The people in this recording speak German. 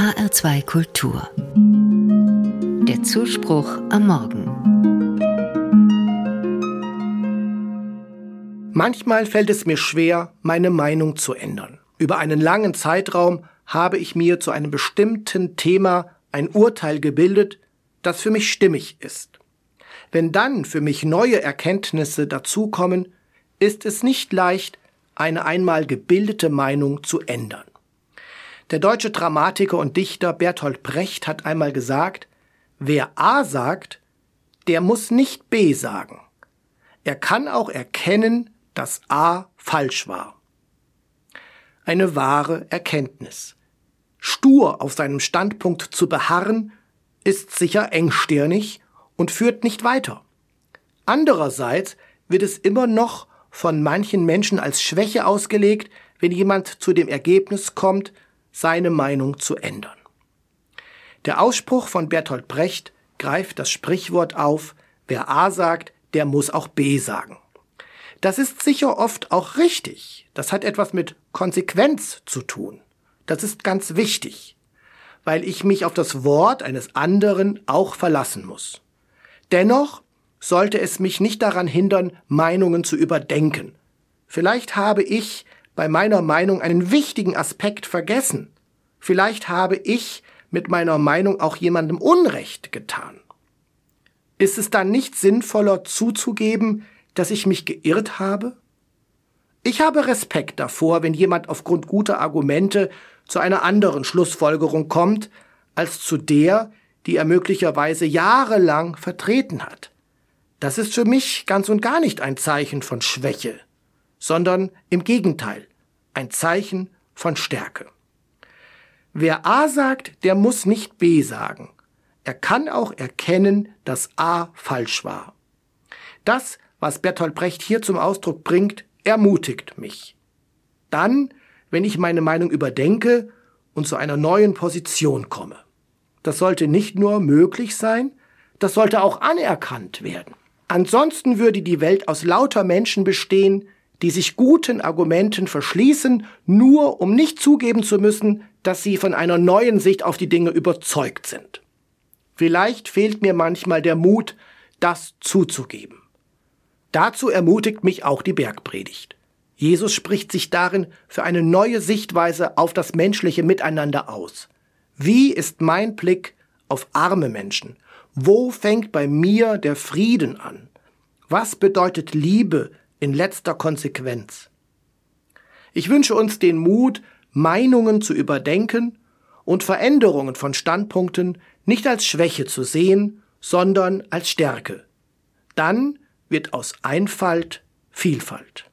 HR2 Kultur. Der Zuspruch am Morgen. Manchmal fällt es mir schwer, meine Meinung zu ändern. Über einen langen Zeitraum habe ich mir zu einem bestimmten Thema ein Urteil gebildet, das für mich stimmig ist. Wenn dann für mich neue Erkenntnisse dazukommen, ist es nicht leicht, eine einmal gebildete Meinung zu ändern. Der deutsche Dramatiker und Dichter Bertolt Brecht hat einmal gesagt, wer A sagt, der muss nicht B sagen. Er kann auch erkennen, dass A falsch war. Eine wahre Erkenntnis. Stur auf seinem Standpunkt zu beharren, ist sicher engstirnig und führt nicht weiter. Andererseits wird es immer noch von manchen Menschen als Schwäche ausgelegt, wenn jemand zu dem Ergebnis kommt, seine Meinung zu ändern. Der Ausspruch von Bertolt Brecht greift das Sprichwort auf, wer A sagt, der muss auch B sagen. Das ist sicher oft auch richtig. Das hat etwas mit Konsequenz zu tun. Das ist ganz wichtig, weil ich mich auf das Wort eines anderen auch verlassen muss. Dennoch sollte es mich nicht daran hindern, Meinungen zu überdenken. Vielleicht habe ich bei meiner Meinung einen wichtigen Aspekt vergessen. Vielleicht habe ich mit meiner Meinung auch jemandem Unrecht getan. Ist es dann nicht sinnvoller zuzugeben, dass ich mich geirrt habe? Ich habe Respekt davor, wenn jemand aufgrund guter Argumente zu einer anderen Schlussfolgerung kommt, als zu der, die er möglicherweise jahrelang vertreten hat. Das ist für mich ganz und gar nicht ein Zeichen von Schwäche, sondern im Gegenteil, ein Zeichen von Stärke. Wer A sagt, der muss nicht B sagen. Er kann auch erkennen, dass A falsch war. Das, was Bertolt Brecht hier zum Ausdruck bringt, ermutigt mich. Dann, wenn ich meine Meinung überdenke und zu einer neuen Position komme. Das sollte nicht nur möglich sein, das sollte auch anerkannt werden. Ansonsten würde die Welt aus lauter Menschen bestehen, die sich guten Argumenten verschließen, nur um nicht zugeben zu müssen, dass sie von einer neuen Sicht auf die Dinge überzeugt sind. Vielleicht fehlt mir manchmal der Mut, das zuzugeben. Dazu ermutigt mich auch die Bergpredigt. Jesus spricht sich darin für eine neue Sichtweise auf das menschliche Miteinander aus. Wie ist mein Blick auf arme Menschen? Wo fängt bei mir der Frieden an? Was bedeutet Liebe in letzter Konsequenz? Ich wünsche uns den Mut, Meinungen zu überdenken und Veränderungen von Standpunkten nicht als Schwäche zu sehen, sondern als Stärke. Dann wird aus Einfalt Vielfalt.